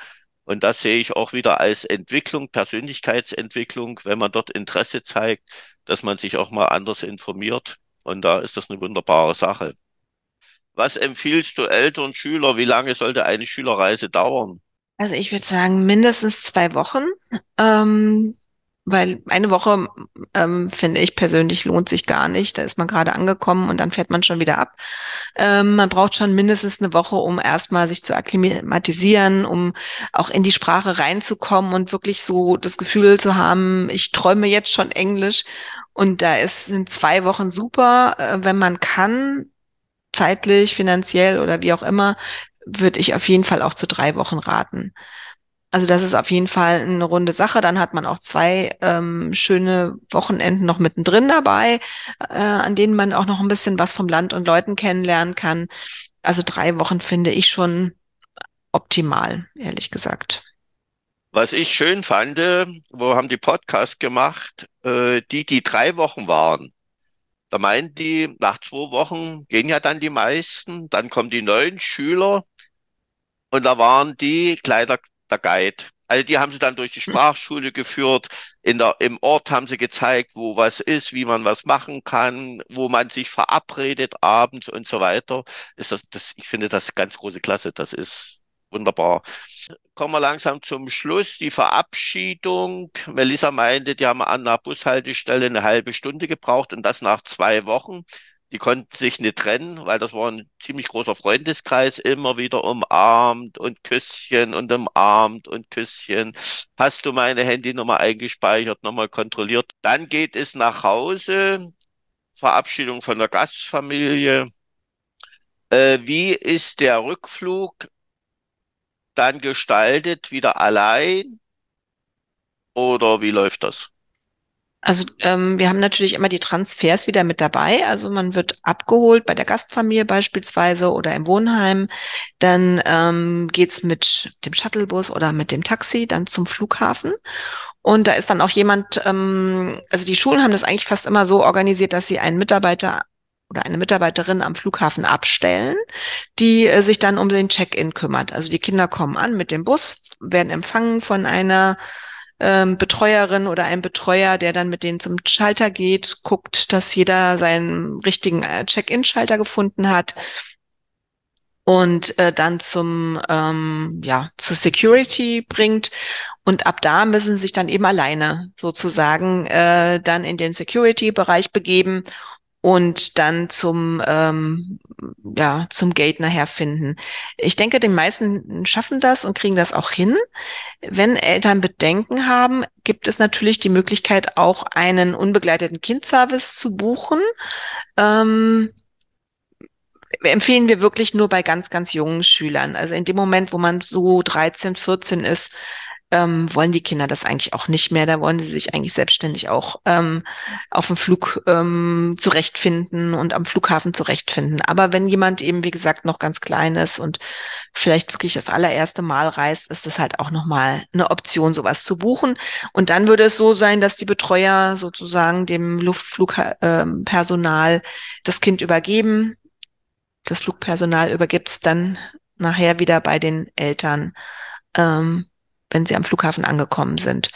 Und das sehe ich auch wieder als Entwicklung, Persönlichkeitsentwicklung, wenn man dort Interesse zeigt, dass man sich auch mal anders informiert. Und da ist das eine wunderbare Sache. Was empfiehlst du Eltern, Schüler? Wie lange sollte eine Schülerreise dauern? Also ich würde sagen mindestens zwei Wochen, ähm, weil eine Woche ähm, finde ich persönlich lohnt sich gar nicht. Da ist man gerade angekommen und dann fährt man schon wieder ab. Ähm, man braucht schon mindestens eine Woche, um erstmal sich zu akklimatisieren, um auch in die Sprache reinzukommen und wirklich so das Gefühl zu haben, ich träume jetzt schon Englisch. Und da ist, sind zwei Wochen super, äh, wenn man kann zeitlich, finanziell oder wie auch immer, würde ich auf jeden Fall auch zu drei Wochen raten. Also das ist auf jeden Fall eine runde Sache. Dann hat man auch zwei ähm, schöne Wochenenden noch mittendrin dabei, äh, an denen man auch noch ein bisschen was vom Land und Leuten kennenlernen kann. Also drei Wochen finde ich schon optimal, ehrlich gesagt. Was ich schön fand, wo haben die Podcast gemacht, äh, die, die drei Wochen waren, da meinen die, nach zwei Wochen gehen ja dann die meisten, dann kommen die neuen Schüler und da waren die Kleider der Guide. Also die haben sie dann durch die hm. Sprachschule geführt. In der, im Ort haben sie gezeigt, wo was ist, wie man was machen kann, wo man sich verabredet abends und so weiter. Ist das, das, ich finde das ganz große Klasse. Das ist Wunderbar. Kommen wir langsam zum Schluss. Die Verabschiedung. Melissa meinte, die haben an der Bushaltestelle eine halbe Stunde gebraucht und das nach zwei Wochen. Die konnten sich nicht trennen, weil das war ein ziemlich großer Freundeskreis, immer wieder umarmt und Küsschen und umarmt und Küsschen. Hast du meine Handynummer eingespeichert, nochmal kontrolliert. Dann geht es nach Hause. Verabschiedung von der Gastfamilie. Äh, wie ist der Rückflug dann gestaltet? Wieder allein? Oder wie läuft das? Also ähm, wir haben natürlich immer die Transfers wieder mit dabei. Also man wird abgeholt bei der Gastfamilie beispielsweise oder im Wohnheim. Dann ähm, geht's mit dem Shuttlebus oder mit dem Taxi dann zum Flughafen. Und da ist dann auch jemand, ähm, also die Schulen haben das eigentlich fast immer so organisiert, dass sie einen Mitarbeiter oder eine Mitarbeiterin am Flughafen abstellen, die äh, sich dann um den Check-in kümmert. Also die Kinder kommen an mit dem Bus, werden empfangen von einer ähm, Betreuerin oder ein Betreuer, der dann mit denen zum Schalter geht, guckt, dass jeder seinen richtigen äh, Check-in-Schalter gefunden hat und äh, dann zum ähm, ja zur Security bringt und ab da müssen sie sich dann eben alleine sozusagen äh, dann in den Security-Bereich begeben und dann zum ähm, ja zum Gate nachher finden. Ich denke, die meisten schaffen das und kriegen das auch hin. Wenn Eltern Bedenken haben, gibt es natürlich die Möglichkeit, auch einen unbegleiteten Kindservice zu buchen. Ähm, empfehlen wir wirklich nur bei ganz, ganz jungen Schülern. Also in dem Moment, wo man so 13, 14 ist, ähm, wollen die Kinder das eigentlich auch nicht mehr. Da wollen sie sich eigentlich selbstständig auch ähm, auf dem Flug ähm, zurechtfinden und am Flughafen zurechtfinden. Aber wenn jemand eben, wie gesagt, noch ganz klein ist und vielleicht wirklich das allererste Mal reist, ist es halt auch nochmal eine Option, sowas zu buchen. Und dann würde es so sein, dass die Betreuer sozusagen dem Luftflugpersonal ähm, das Kind übergeben. Das Flugpersonal übergibt es dann nachher wieder bei den Eltern. Ähm, wenn sie am Flughafen angekommen sind.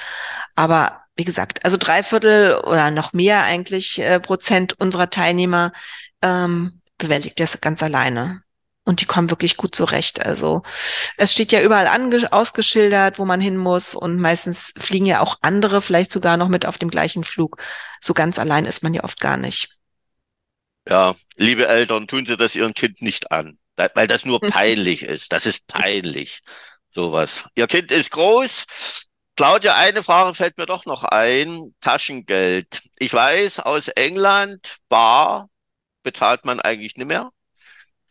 Aber wie gesagt, also drei Viertel oder noch mehr eigentlich äh, Prozent unserer Teilnehmer ähm, bewältigt das ganz alleine. Und die kommen wirklich gut zurecht. Also es steht ja überall ausgeschildert, wo man hin muss. Und meistens fliegen ja auch andere vielleicht sogar noch mit auf dem gleichen Flug. So ganz allein ist man ja oft gar nicht. Ja, liebe Eltern, tun Sie das Ihrem Kind nicht an, weil das nur peinlich ist. Das ist peinlich. Sowas. Ihr Kind ist groß. Claudia, eine Frage fällt mir doch noch ein. Taschengeld. Ich weiß, aus England, bar bezahlt man eigentlich nicht mehr.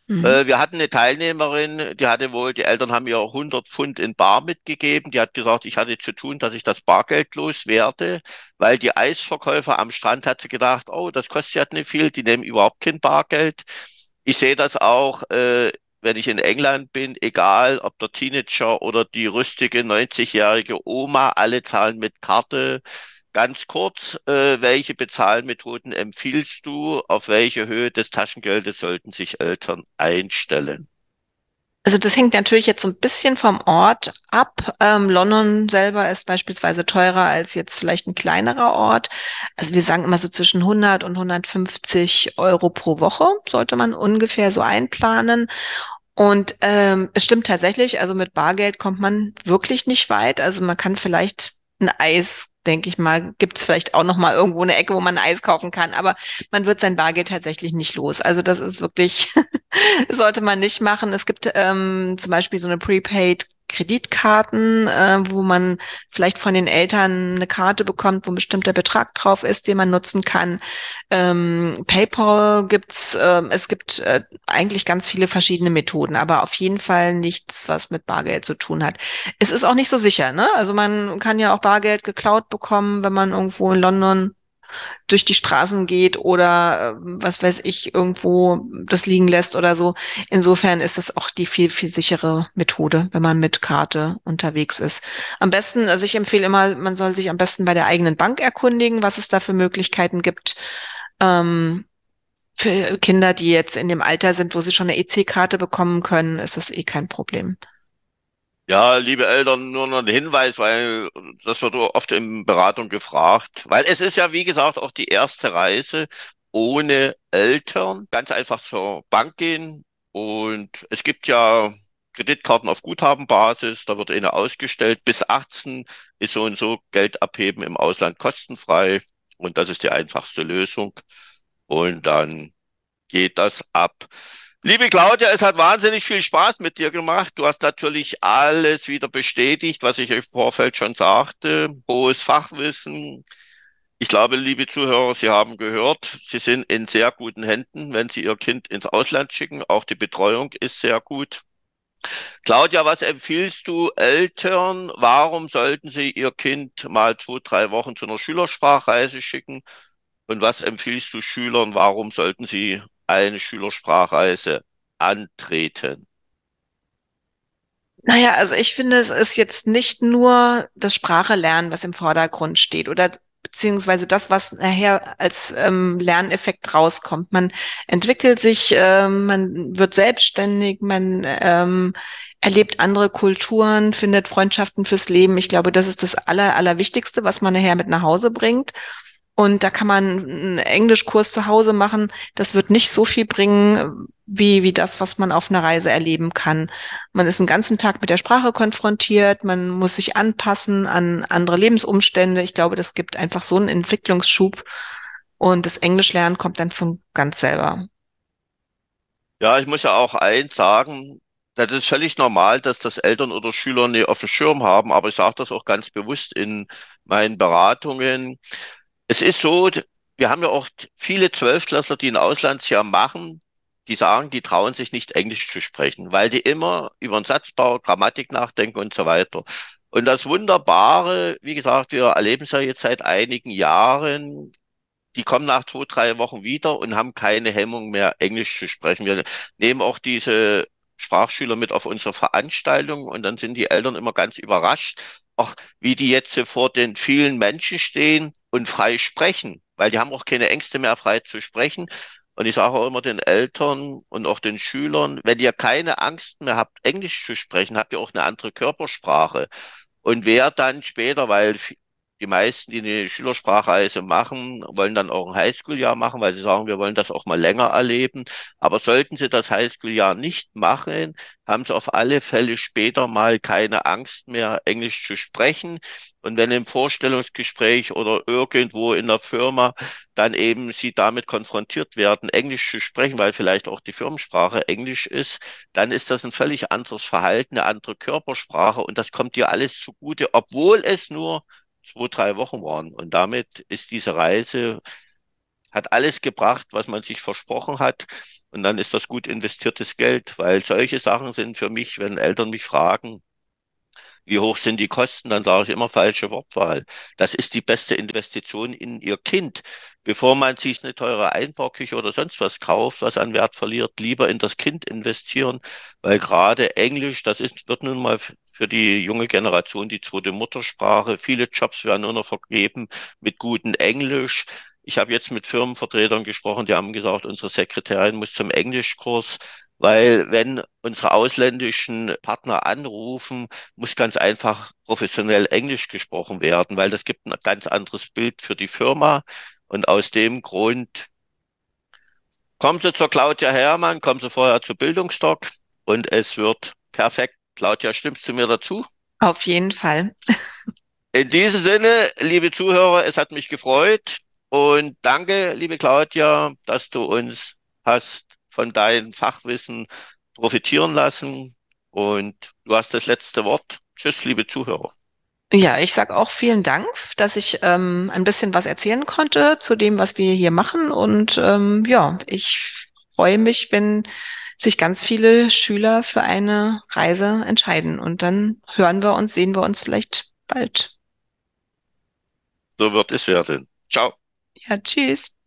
Mhm. Äh, wir hatten eine Teilnehmerin, die hatte wohl, die Eltern haben ihr 100 Pfund in Bar mitgegeben. Die hat gesagt, ich hatte zu tun, dass ich das Bargeld loswerde, weil die Eisverkäufer am Strand hat sie gedacht, oh, das kostet ja nicht viel, die nehmen überhaupt kein Bargeld. Ich sehe das auch äh, wenn ich in England bin, egal ob der Teenager oder die rüstige 90-jährige Oma, alle zahlen mit Karte. Ganz kurz, äh, welche Bezahlmethoden empfiehlst du? Auf welche Höhe des Taschengeldes sollten sich Eltern einstellen? Also das hängt natürlich jetzt so ein bisschen vom Ort ab. Ähm, London selber ist beispielsweise teurer als jetzt vielleicht ein kleinerer Ort. Also wir sagen immer so zwischen 100 und 150 Euro pro Woche sollte man ungefähr so einplanen. Und ähm, es stimmt tatsächlich, also mit Bargeld kommt man wirklich nicht weit. Also man kann vielleicht ein Eis denke ich mal, gibt es vielleicht auch noch mal irgendwo eine Ecke, wo man Eis kaufen kann. Aber man wird sein Bargeld tatsächlich nicht los. Also das ist wirklich, sollte man nicht machen. Es gibt ähm, zum Beispiel so eine Prepaid Kreditkarten, äh, wo man vielleicht von den Eltern eine Karte bekommt, wo ein bestimmter Betrag drauf ist, den man nutzen kann. Ähm, PayPal gibt's, äh, es gibt äh, eigentlich ganz viele verschiedene Methoden, aber auf jeden Fall nichts, was mit Bargeld zu tun hat. Es ist auch nicht so sicher, ne? Also man kann ja auch Bargeld geklaut bekommen, wenn man irgendwo in London durch die Straßen geht oder äh, was weiß ich, irgendwo das liegen lässt oder so. Insofern ist es auch die viel, viel sichere Methode, wenn man mit Karte unterwegs ist. Am besten, also ich empfehle immer, man soll sich am besten bei der eigenen Bank erkundigen, was es da für Möglichkeiten gibt. Ähm, für Kinder, die jetzt in dem Alter sind, wo sie schon eine EC-Karte bekommen können, ist das eh kein Problem. Ja, liebe Eltern, nur noch ein Hinweis, weil das wird oft in Beratung gefragt. Weil es ist ja, wie gesagt, auch die erste Reise ohne Eltern. Ganz einfach zur Bank gehen. Und es gibt ja Kreditkarten auf Guthabenbasis, da wird eine ausgestellt. Bis 18 ist so und so Geld abheben im Ausland kostenfrei. Und das ist die einfachste Lösung. Und dann geht das ab. Liebe Claudia, es hat wahnsinnig viel Spaß mit dir gemacht. Du hast natürlich alles wieder bestätigt, was ich im Vorfeld schon sagte. Hohes Fachwissen. Ich glaube, liebe Zuhörer, Sie haben gehört, Sie sind in sehr guten Händen, wenn Sie Ihr Kind ins Ausland schicken. Auch die Betreuung ist sehr gut. Claudia, was empfiehlst du Eltern? Warum sollten sie ihr Kind mal zwei, drei Wochen zu einer Schülersprachreise schicken? Und was empfiehlst du Schülern? Warum sollten sie eine Schülersprachreise antreten? Naja, also ich finde, es ist jetzt nicht nur das Sprache lernen, was im Vordergrund steht oder beziehungsweise das, was nachher als ähm, Lerneffekt rauskommt. Man entwickelt sich, ähm, man wird selbstständig, man ähm, erlebt andere Kulturen, findet Freundschaften fürs Leben. Ich glaube, das ist das Aller, Allerwichtigste, was man nachher mit nach Hause bringt. Und da kann man einen Englischkurs zu Hause machen. Das wird nicht so viel bringen, wie, wie das, was man auf einer Reise erleben kann. Man ist den ganzen Tag mit der Sprache konfrontiert, man muss sich anpassen an andere Lebensumstände. Ich glaube, das gibt einfach so einen Entwicklungsschub und das Englischlernen kommt dann von ganz selber. Ja, ich muss ja auch eins sagen, das ist völlig normal, dass das Eltern oder Schüler nicht auf dem Schirm haben, aber ich sage das auch ganz bewusst in meinen Beratungen. Es ist so, wir haben ja auch viele Zwölftklässler, die ein Auslandsjahr machen, die sagen, die trauen sich nicht Englisch zu sprechen, weil die immer über den Satzbau, Grammatik nachdenken und so weiter. Und das Wunderbare, wie gesagt, wir erleben es ja jetzt seit einigen Jahren, die kommen nach zwei, drei Wochen wieder und haben keine Hemmung mehr, Englisch zu sprechen. Wir nehmen auch diese Sprachschüler mit auf unsere Veranstaltung und dann sind die Eltern immer ganz überrascht, auch wie die jetzt vor den vielen Menschen stehen und frei sprechen, weil die haben auch keine Ängste mehr, frei zu sprechen. Und ich sage auch immer den Eltern und auch den Schülern, wenn ihr keine Angst mehr habt, Englisch zu sprechen, habt ihr auch eine andere Körpersprache. Und wer dann später, weil die meisten, die eine Schülersprachreise machen, wollen dann auch ein Highschool-Jahr machen, weil sie sagen, wir wollen das auch mal länger erleben. Aber sollten sie das Highschool-Jahr nicht machen, haben sie auf alle Fälle später mal keine Angst mehr, Englisch zu sprechen. Und wenn im Vorstellungsgespräch oder irgendwo in der Firma dann eben sie damit konfrontiert werden, Englisch zu sprechen, weil vielleicht auch die Firmensprache Englisch ist, dann ist das ein völlig anderes Verhalten, eine andere Körpersprache und das kommt dir alles zugute, obwohl es nur zwei, drei Wochen waren. Und damit ist diese Reise, hat alles gebracht, was man sich versprochen hat. Und dann ist das gut investiertes Geld, weil solche Sachen sind für mich, wenn Eltern mich fragen, wie hoch sind die Kosten, dann sage ich immer falsche Wortwahl. Das ist die beste Investition in ihr Kind. Bevor man sich eine teure Einbauküche oder sonst was kauft, was an Wert verliert, lieber in das Kind investieren, weil gerade Englisch, das ist, wird nun mal für die junge Generation die zweite Muttersprache. Viele Jobs werden nur noch vergeben mit gutem Englisch. Ich habe jetzt mit Firmenvertretern gesprochen, die haben gesagt, unsere Sekretärin muss zum Englischkurs. Weil wenn unsere ausländischen Partner anrufen, muss ganz einfach professionell Englisch gesprochen werden, weil das gibt ein ganz anderes Bild für die Firma. Und aus dem Grund kommen Sie zur Claudia Hermann, kommen Sie vorher zu Bildungsstock und es wird perfekt. Claudia, stimmst du mir dazu? Auf jeden Fall. In diesem Sinne, liebe Zuhörer, es hat mich gefreut und danke, liebe Claudia, dass du uns hast von deinem Fachwissen profitieren lassen. Und du hast das letzte Wort. Tschüss, liebe Zuhörer. Ja, ich sage auch vielen Dank, dass ich ähm, ein bisschen was erzählen konnte zu dem, was wir hier machen. Und ähm, ja, ich freue mich, wenn sich ganz viele Schüler für eine Reise entscheiden. Und dann hören wir uns, sehen wir uns vielleicht bald. So wird es werden. Ciao. Ja, tschüss.